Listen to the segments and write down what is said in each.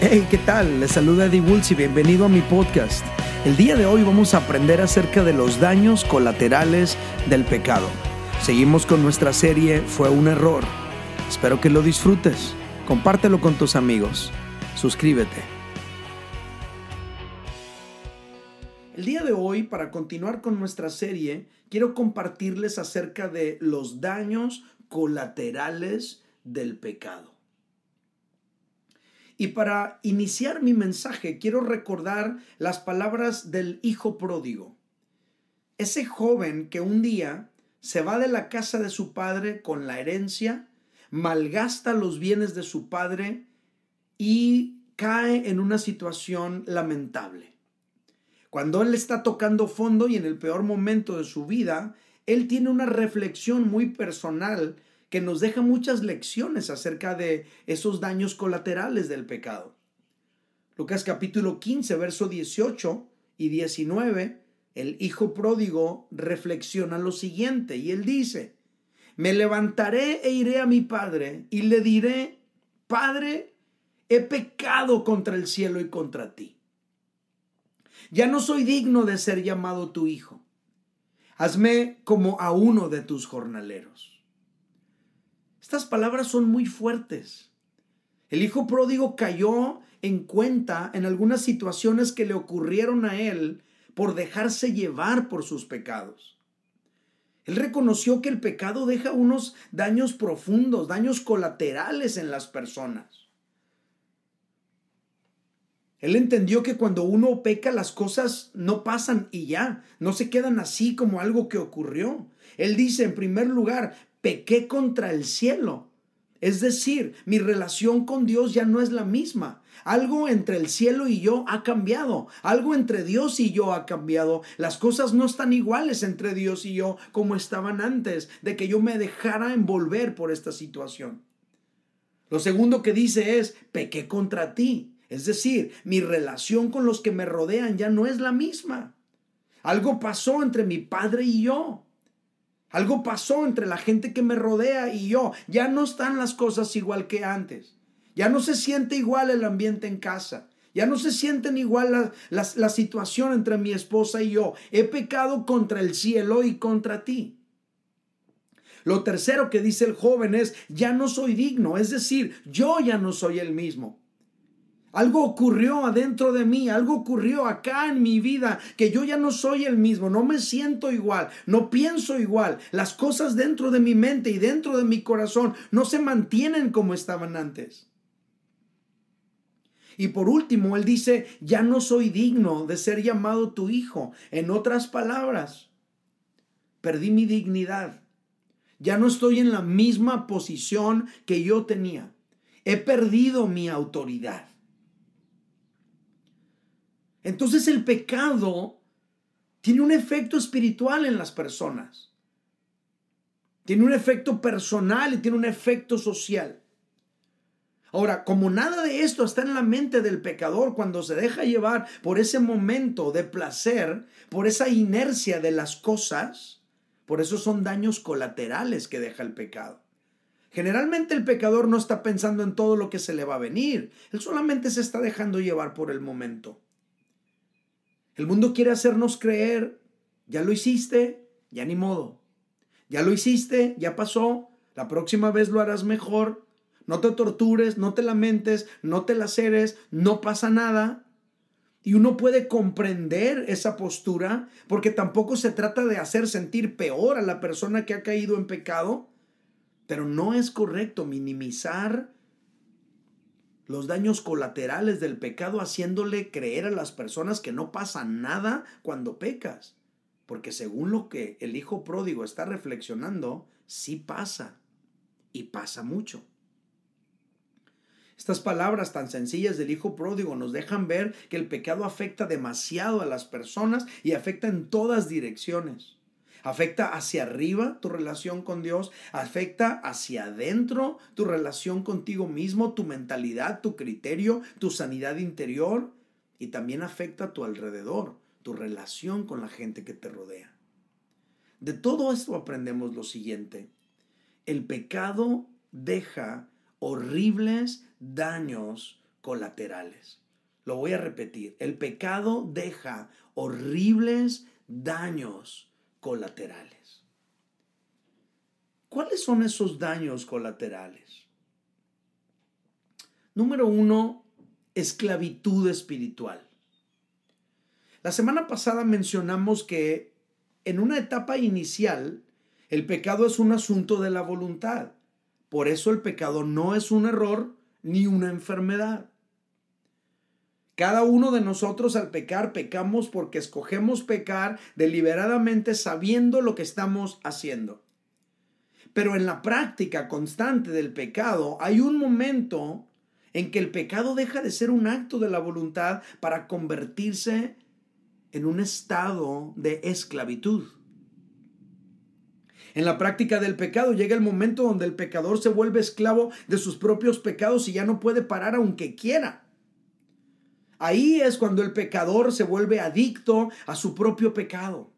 Hey, ¿qué tal? Les saluda Eddie Woods y bienvenido a mi podcast. El día de hoy vamos a aprender acerca de los daños colaterales del pecado. Seguimos con nuestra serie Fue un error. Espero que lo disfrutes. Compártelo con tus amigos. Suscríbete. El día de hoy, para continuar con nuestra serie, quiero compartirles acerca de los daños colaterales del pecado. Y para iniciar mi mensaje, quiero recordar las palabras del hijo pródigo. Ese joven que un día se va de la casa de su padre con la herencia, malgasta los bienes de su padre y cae en una situación lamentable. Cuando él está tocando fondo y en el peor momento de su vida, él tiene una reflexión muy personal que nos deja muchas lecciones acerca de esos daños colaterales del pecado. Lucas capítulo 15, verso 18 y 19, el hijo pródigo reflexiona lo siguiente y él dice, me levantaré e iré a mi padre y le diré, Padre, he pecado contra el cielo y contra ti. Ya no soy digno de ser llamado tu hijo. Hazme como a uno de tus jornaleros. Estas palabras son muy fuertes. El hijo pródigo cayó en cuenta en algunas situaciones que le ocurrieron a él por dejarse llevar por sus pecados. Él reconoció que el pecado deja unos daños profundos, daños colaterales en las personas. Él entendió que cuando uno peca las cosas no pasan y ya, no se quedan así como algo que ocurrió. Él dice, en primer lugar, pequé contra el cielo. Es decir, mi relación con Dios ya no es la misma. Algo entre el cielo y yo ha cambiado. Algo entre Dios y yo ha cambiado. Las cosas no están iguales entre Dios y yo como estaban antes de que yo me dejara envolver por esta situación. Lo segundo que dice es, pequé contra ti. Es decir, mi relación con los que me rodean ya no es la misma. Algo pasó entre mi padre y yo. Algo pasó entre la gente que me rodea y yo. Ya no están las cosas igual que antes. Ya no se siente igual el ambiente en casa. Ya no se sienten igual la, la situación entre mi esposa y yo. He pecado contra el cielo y contra ti. Lo tercero que dice el joven es, ya no soy digno. Es decir, yo ya no soy el mismo. Algo ocurrió adentro de mí, algo ocurrió acá en mi vida, que yo ya no soy el mismo, no me siento igual, no pienso igual. Las cosas dentro de mi mente y dentro de mi corazón no se mantienen como estaban antes. Y por último, él dice, ya no soy digno de ser llamado tu hijo. En otras palabras, perdí mi dignidad. Ya no estoy en la misma posición que yo tenía. He perdido mi autoridad. Entonces el pecado tiene un efecto espiritual en las personas. Tiene un efecto personal y tiene un efecto social. Ahora, como nada de esto está en la mente del pecador cuando se deja llevar por ese momento de placer, por esa inercia de las cosas, por eso son daños colaterales que deja el pecado. Generalmente el pecador no está pensando en todo lo que se le va a venir, él solamente se está dejando llevar por el momento. El mundo quiere hacernos creer, ya lo hiciste, ya ni modo. Ya lo hiciste, ya pasó, la próxima vez lo harás mejor. No te tortures, no te lamentes, no te laceres, no pasa nada. Y uno puede comprender esa postura porque tampoco se trata de hacer sentir peor a la persona que ha caído en pecado, pero no es correcto minimizar los daños colaterales del pecado haciéndole creer a las personas que no pasa nada cuando pecas. Porque según lo que el hijo pródigo está reflexionando, sí pasa. Y pasa mucho. Estas palabras tan sencillas del Hijo Pródigo nos dejan ver que el pecado afecta demasiado a las personas y afecta en todas direcciones. Afecta hacia arriba tu relación con Dios, afecta hacia adentro tu relación contigo mismo, tu mentalidad, tu criterio, tu sanidad interior y también afecta a tu alrededor, tu relación con la gente que te rodea. De todo esto aprendemos lo siguiente. El pecado deja horribles daños colaterales. Lo voy a repetir. El pecado deja horribles daños colaterales. ¿Cuáles son esos daños colaterales? Número uno, esclavitud espiritual. La semana pasada mencionamos que en una etapa inicial el pecado es un asunto de la voluntad. Por eso el pecado no es un error ni una enfermedad. Cada uno de nosotros al pecar pecamos porque escogemos pecar deliberadamente sabiendo lo que estamos haciendo. Pero en la práctica constante del pecado hay un momento en que el pecado deja de ser un acto de la voluntad para convertirse en un estado de esclavitud. En la práctica del pecado llega el momento donde el pecador se vuelve esclavo de sus propios pecados y ya no puede parar aunque quiera. Ahí es cuando el pecador se vuelve adicto a su propio pecado.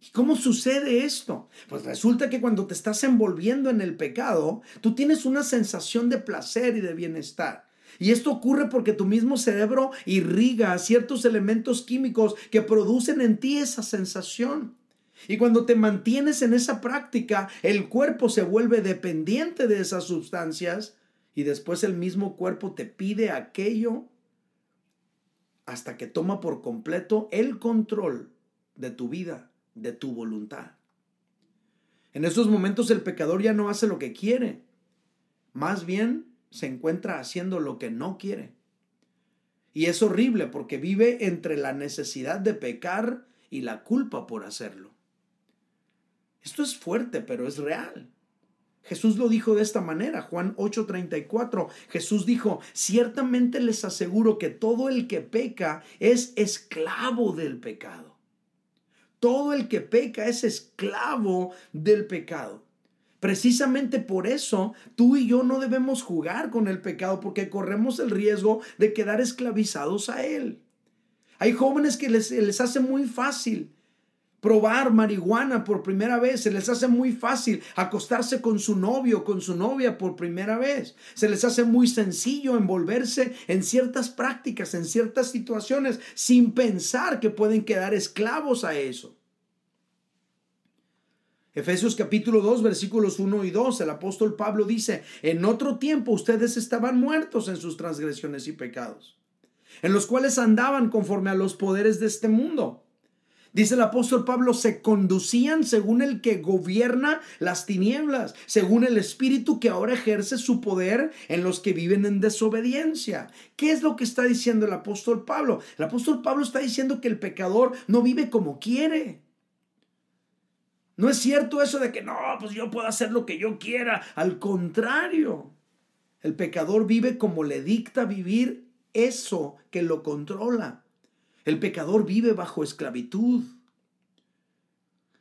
¿Y cómo sucede esto? Pues resulta que cuando te estás envolviendo en el pecado, tú tienes una sensación de placer y de bienestar. Y esto ocurre porque tu mismo cerebro irriga ciertos elementos químicos que producen en ti esa sensación. Y cuando te mantienes en esa práctica, el cuerpo se vuelve dependiente de esas sustancias y después el mismo cuerpo te pide aquello hasta que toma por completo el control de tu vida, de tu voluntad. En esos momentos el pecador ya no hace lo que quiere, más bien se encuentra haciendo lo que no quiere. Y es horrible porque vive entre la necesidad de pecar y la culpa por hacerlo. Esto es fuerte, pero es real. Jesús lo dijo de esta manera, Juan 8:34. Jesús dijo, ciertamente les aseguro que todo el que peca es esclavo del pecado. Todo el que peca es esclavo del pecado. Precisamente por eso tú y yo no debemos jugar con el pecado porque corremos el riesgo de quedar esclavizados a él. Hay jóvenes que les, les hace muy fácil probar marihuana por primera vez, se les hace muy fácil acostarse con su novio, con su novia por primera vez, se les hace muy sencillo envolverse en ciertas prácticas, en ciertas situaciones, sin pensar que pueden quedar esclavos a eso. Efesios capítulo 2 versículos 1 y 2, el apóstol Pablo dice, en otro tiempo ustedes estaban muertos en sus transgresiones y pecados, en los cuales andaban conforme a los poderes de este mundo Dice el apóstol Pablo, se conducían según el que gobierna las tinieblas, según el espíritu que ahora ejerce su poder en los que viven en desobediencia. ¿Qué es lo que está diciendo el apóstol Pablo? El apóstol Pablo está diciendo que el pecador no vive como quiere. No es cierto eso de que no, pues yo puedo hacer lo que yo quiera. Al contrario, el pecador vive como le dicta vivir eso que lo controla. El pecador vive bajo esclavitud.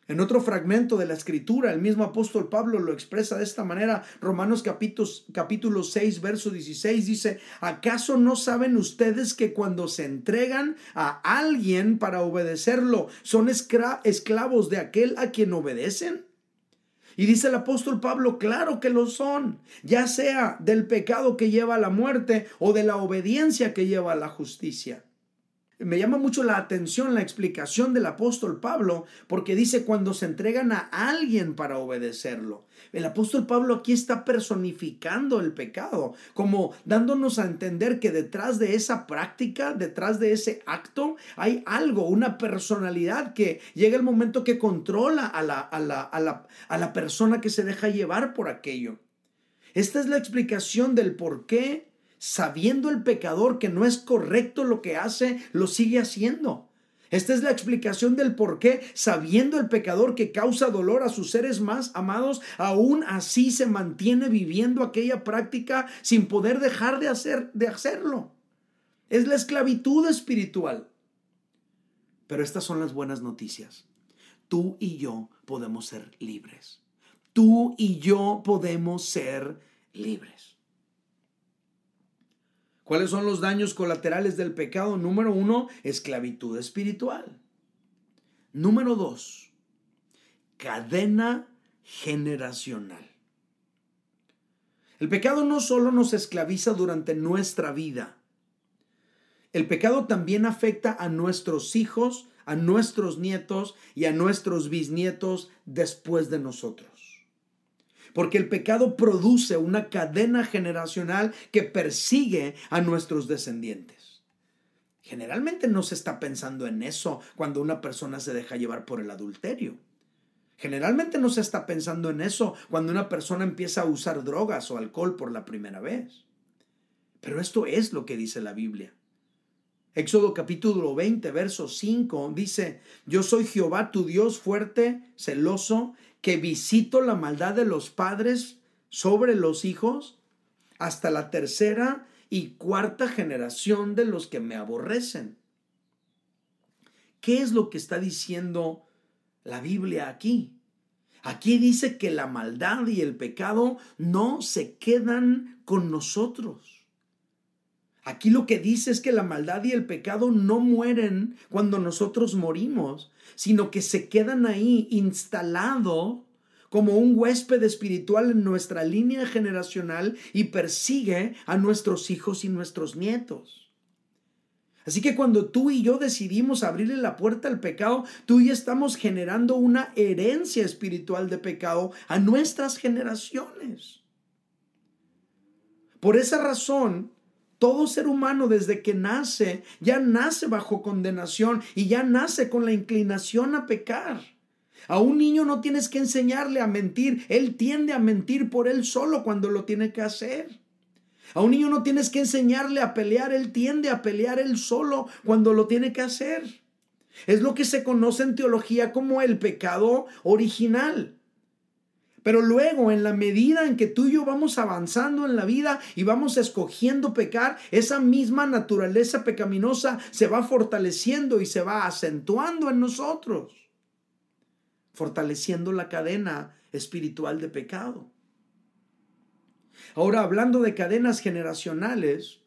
En otro fragmento de la escritura, el mismo apóstol Pablo lo expresa de esta manera. Romanos capítulo, capítulo 6, verso 16 dice, ¿acaso no saben ustedes que cuando se entregan a alguien para obedecerlo, son esclavos de aquel a quien obedecen? Y dice el apóstol Pablo, claro que lo son, ya sea del pecado que lleva a la muerte o de la obediencia que lleva a la justicia me llama mucho la atención la explicación del apóstol Pablo, porque dice cuando se entregan a alguien para obedecerlo. El apóstol Pablo aquí está personificando el pecado, como dándonos a entender que detrás de esa práctica, detrás de ese acto, hay algo, una personalidad que llega el momento que controla a la, a la, a la, a la persona que se deja llevar por aquello. Esta es la explicación del por qué sabiendo el pecador que no es correcto lo que hace, lo sigue haciendo. Esta es la explicación del por qué, sabiendo el pecador que causa dolor a sus seres más amados, aún así se mantiene viviendo aquella práctica sin poder dejar de, hacer, de hacerlo. Es la esclavitud espiritual. Pero estas son las buenas noticias. Tú y yo podemos ser libres. Tú y yo podemos ser libres. ¿Cuáles son los daños colaterales del pecado? Número uno, esclavitud espiritual. Número dos, cadena generacional. El pecado no solo nos esclaviza durante nuestra vida, el pecado también afecta a nuestros hijos, a nuestros nietos y a nuestros bisnietos después de nosotros. Porque el pecado produce una cadena generacional que persigue a nuestros descendientes. Generalmente no se está pensando en eso cuando una persona se deja llevar por el adulterio. Generalmente no se está pensando en eso cuando una persona empieza a usar drogas o alcohol por la primera vez. Pero esto es lo que dice la Biblia. Éxodo capítulo 20, verso 5 dice, yo soy Jehová tu Dios fuerte, celoso, que visito la maldad de los padres sobre los hijos hasta la tercera y cuarta generación de los que me aborrecen. ¿Qué es lo que está diciendo la Biblia aquí? Aquí dice que la maldad y el pecado no se quedan con nosotros. Aquí lo que dice es que la maldad y el pecado no mueren cuando nosotros morimos, sino que se quedan ahí instalado como un huésped espiritual en nuestra línea generacional y persigue a nuestros hijos y nuestros nietos. Así que cuando tú y yo decidimos abrirle la puerta al pecado, tú y estamos generando una herencia espiritual de pecado a nuestras generaciones. Por esa razón, todo ser humano desde que nace ya nace bajo condenación y ya nace con la inclinación a pecar. A un niño no tienes que enseñarle a mentir, él tiende a mentir por él solo cuando lo tiene que hacer. A un niño no tienes que enseñarle a pelear, él tiende a pelear él solo cuando lo tiene que hacer. Es lo que se conoce en teología como el pecado original. Pero luego, en la medida en que tú y yo vamos avanzando en la vida y vamos escogiendo pecar, esa misma naturaleza pecaminosa se va fortaleciendo y se va acentuando en nosotros, fortaleciendo la cadena espiritual de pecado. Ahora, hablando de cadenas generacionales,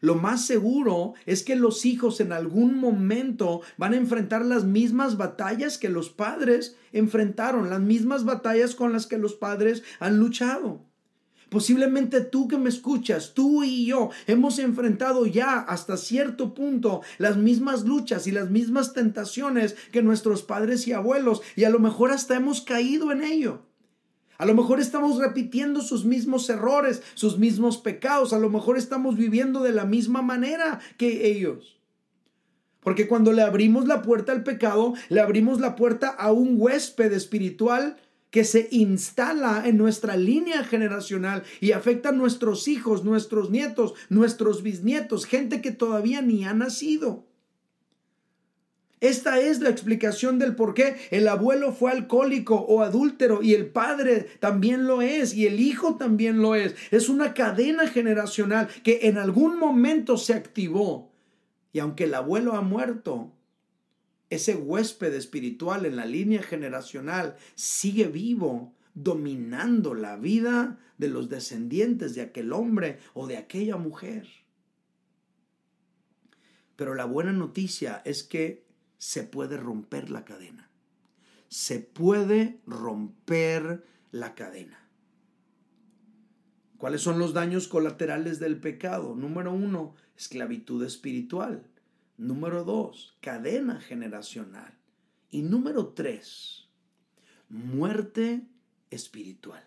lo más seguro es que los hijos en algún momento van a enfrentar las mismas batallas que los padres enfrentaron, las mismas batallas con las que los padres han luchado. Posiblemente tú que me escuchas, tú y yo, hemos enfrentado ya hasta cierto punto las mismas luchas y las mismas tentaciones que nuestros padres y abuelos, y a lo mejor hasta hemos caído en ello. A lo mejor estamos repitiendo sus mismos errores, sus mismos pecados. A lo mejor estamos viviendo de la misma manera que ellos. Porque cuando le abrimos la puerta al pecado, le abrimos la puerta a un huésped espiritual que se instala en nuestra línea generacional y afecta a nuestros hijos, nuestros nietos, nuestros bisnietos, gente que todavía ni ha nacido. Esta es la explicación del por qué el abuelo fue alcohólico o adúltero y el padre también lo es y el hijo también lo es. Es una cadena generacional que en algún momento se activó. Y aunque el abuelo ha muerto, ese huésped espiritual en la línea generacional sigue vivo, dominando la vida de los descendientes de aquel hombre o de aquella mujer. Pero la buena noticia es que se puede romper la cadena. Se puede romper la cadena. ¿Cuáles son los daños colaterales del pecado? Número uno, esclavitud espiritual. Número dos, cadena generacional. Y número tres, muerte espiritual.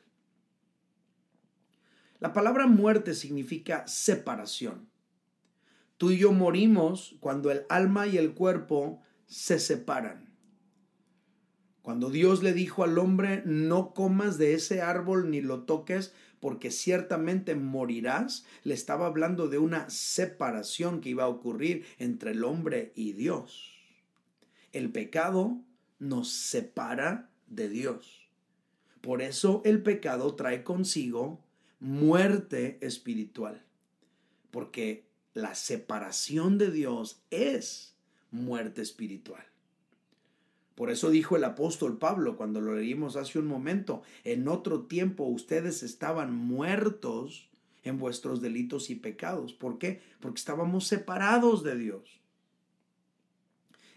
La palabra muerte significa separación. Tú y yo morimos cuando el alma y el cuerpo se separan. Cuando Dios le dijo al hombre, no comas de ese árbol ni lo toques, porque ciertamente morirás, le estaba hablando de una separación que iba a ocurrir entre el hombre y Dios. El pecado nos separa de Dios. Por eso el pecado trae consigo muerte espiritual, porque la separación de Dios es muerte espiritual. Por eso dijo el apóstol Pablo cuando lo leímos hace un momento, en otro tiempo ustedes estaban muertos en vuestros delitos y pecados. ¿Por qué? Porque estábamos separados de Dios.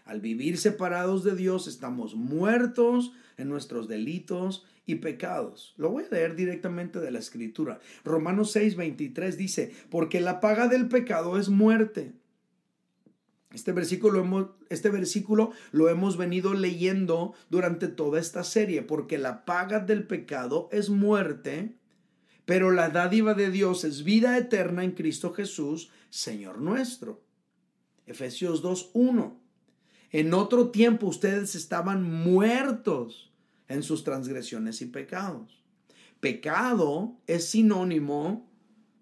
Al vivir separados de Dios estamos muertos en nuestros delitos y pecados. Lo voy a leer directamente de la escritura. Romanos 6, 23 dice, porque la paga del pecado es muerte. Este versículo, hemos, este versículo lo hemos venido leyendo durante toda esta serie, porque la paga del pecado es muerte, pero la dádiva de Dios es vida eterna en Cristo Jesús, Señor nuestro. Efesios 2.1. En otro tiempo ustedes estaban muertos en sus transgresiones y pecados. Pecado es sinónimo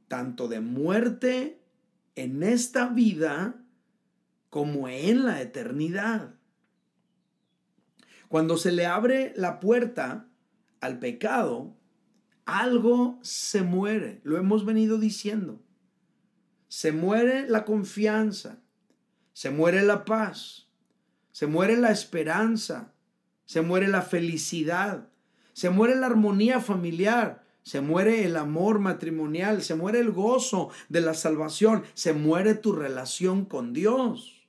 tanto de muerte en esta vida como en la eternidad. Cuando se le abre la puerta al pecado, algo se muere. Lo hemos venido diciendo. Se muere la confianza, se muere la paz, se muere la esperanza, se muere la felicidad, se muere la armonía familiar, se muere el amor matrimonial, se muere el gozo de la salvación, se muere tu relación con Dios,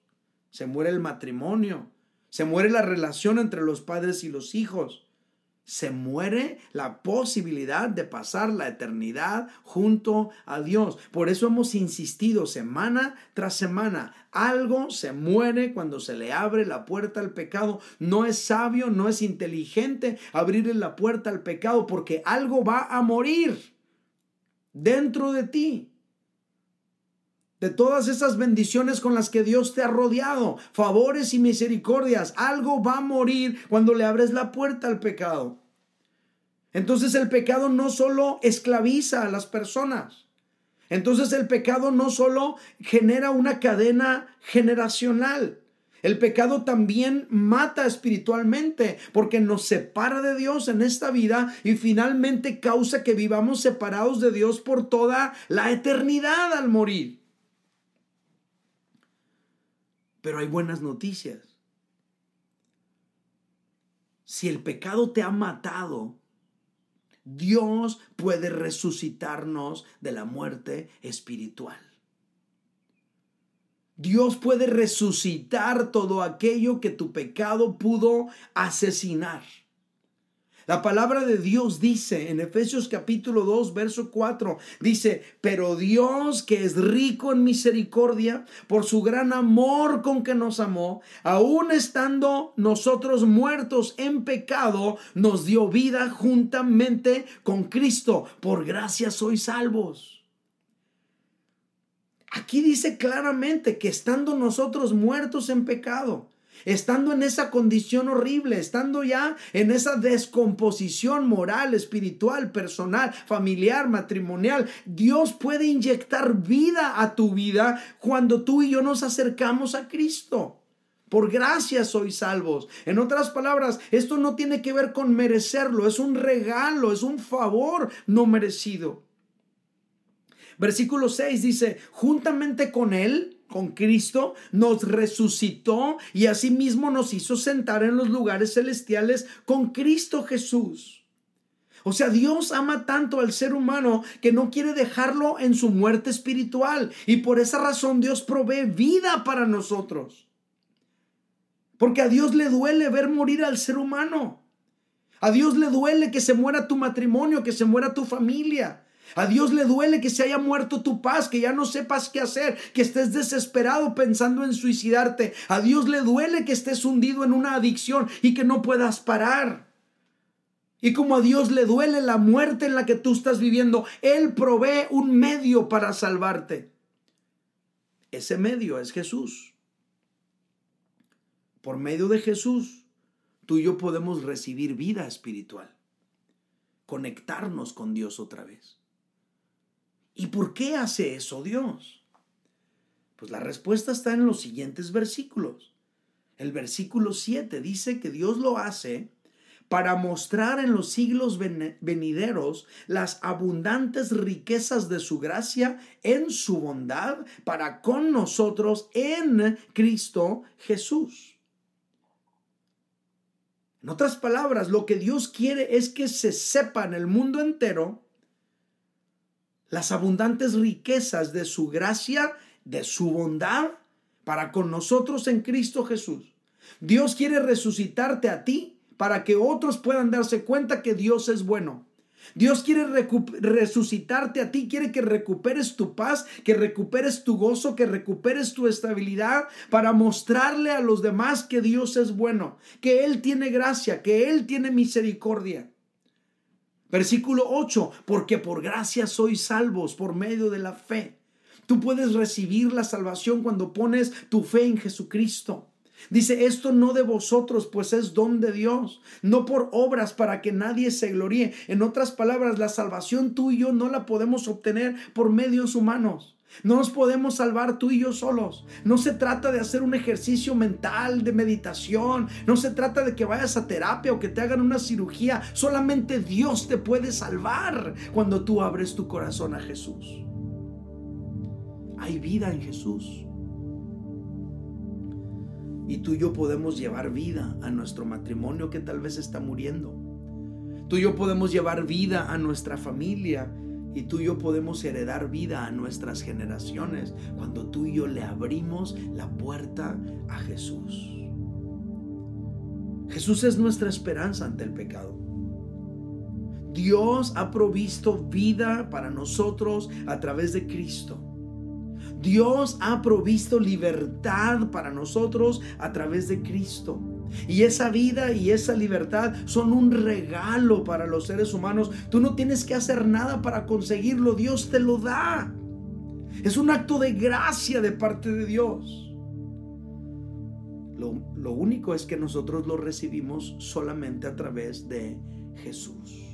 se muere el matrimonio, se muere la relación entre los padres y los hijos, se muere la posibilidad de pasar la eternidad junto a Dios. Por eso hemos insistido semana tras semana. Algo se muere cuando se le abre la puerta al pecado. No es sabio, no es inteligente abrirle la puerta al pecado porque algo va a morir dentro de ti de todas esas bendiciones con las que Dios te ha rodeado, favores y misericordias. Algo va a morir cuando le abres la puerta al pecado. Entonces el pecado no solo esclaviza a las personas. Entonces el pecado no solo genera una cadena generacional. El pecado también mata espiritualmente porque nos separa de Dios en esta vida y finalmente causa que vivamos separados de Dios por toda la eternidad al morir. Pero hay buenas noticias. Si el pecado te ha matado, Dios puede resucitarnos de la muerte espiritual. Dios puede resucitar todo aquello que tu pecado pudo asesinar. La palabra de Dios dice en Efesios capítulo 2, verso 4, dice, pero Dios que es rico en misericordia, por su gran amor con que nos amó, aun estando nosotros muertos en pecado, nos dio vida juntamente con Cristo. Por gracia sois salvos. Aquí dice claramente que estando nosotros muertos en pecado, estando en esa condición horrible, estando ya en esa descomposición moral, espiritual, personal, familiar, matrimonial, Dios puede inyectar vida a tu vida cuando tú y yo nos acercamos a Cristo. Por gracia sois salvos. En otras palabras, esto no tiene que ver con merecerlo, es un regalo, es un favor no merecido. Versículo 6 dice, juntamente con Él, con Cristo, nos resucitó y asimismo nos hizo sentar en los lugares celestiales con Cristo Jesús. O sea, Dios ama tanto al ser humano que no quiere dejarlo en su muerte espiritual y por esa razón Dios provee vida para nosotros. Porque a Dios le duele ver morir al ser humano. A Dios le duele que se muera tu matrimonio, que se muera tu familia. A Dios le duele que se haya muerto tu paz, que ya no sepas qué hacer, que estés desesperado pensando en suicidarte. A Dios le duele que estés hundido en una adicción y que no puedas parar. Y como a Dios le duele la muerte en la que tú estás viviendo, Él provee un medio para salvarte. Ese medio es Jesús. Por medio de Jesús, tú y yo podemos recibir vida espiritual, conectarnos con Dios otra vez. ¿Y por qué hace eso Dios? Pues la respuesta está en los siguientes versículos. El versículo 7 dice que Dios lo hace para mostrar en los siglos venideros las abundantes riquezas de su gracia en su bondad para con nosotros en Cristo Jesús. En otras palabras, lo que Dios quiere es que se sepa en el mundo entero las abundantes riquezas de su gracia, de su bondad para con nosotros en Cristo Jesús. Dios quiere resucitarte a ti para que otros puedan darse cuenta que Dios es bueno. Dios quiere resucitarte a ti, quiere que recuperes tu paz, que recuperes tu gozo, que recuperes tu estabilidad para mostrarle a los demás que Dios es bueno, que Él tiene gracia, que Él tiene misericordia. Versículo 8, porque por gracia sois salvos por medio de la fe. Tú puedes recibir la salvación cuando pones tu fe en Jesucristo. Dice, esto no de vosotros, pues es don de Dios, no por obras para que nadie se gloríe. En otras palabras, la salvación tú y yo no la podemos obtener por medios humanos. No nos podemos salvar tú y yo solos. No se trata de hacer un ejercicio mental de meditación. No se trata de que vayas a terapia o que te hagan una cirugía. Solamente Dios te puede salvar cuando tú abres tu corazón a Jesús. Hay vida en Jesús. Y tú y yo podemos llevar vida a nuestro matrimonio que tal vez está muriendo. Tú y yo podemos llevar vida a nuestra familia y tú y yo podemos heredar vida a nuestras generaciones cuando tú y yo le abrimos la puerta a Jesús. Jesús es nuestra esperanza ante el pecado. Dios ha provisto vida para nosotros a través de Cristo. Dios ha provisto libertad para nosotros a través de Cristo. Y esa vida y esa libertad son un regalo para los seres humanos. Tú no tienes que hacer nada para conseguirlo, Dios te lo da. Es un acto de gracia de parte de Dios. Lo, único es que nosotros lo recibimos solamente a través de Jesús.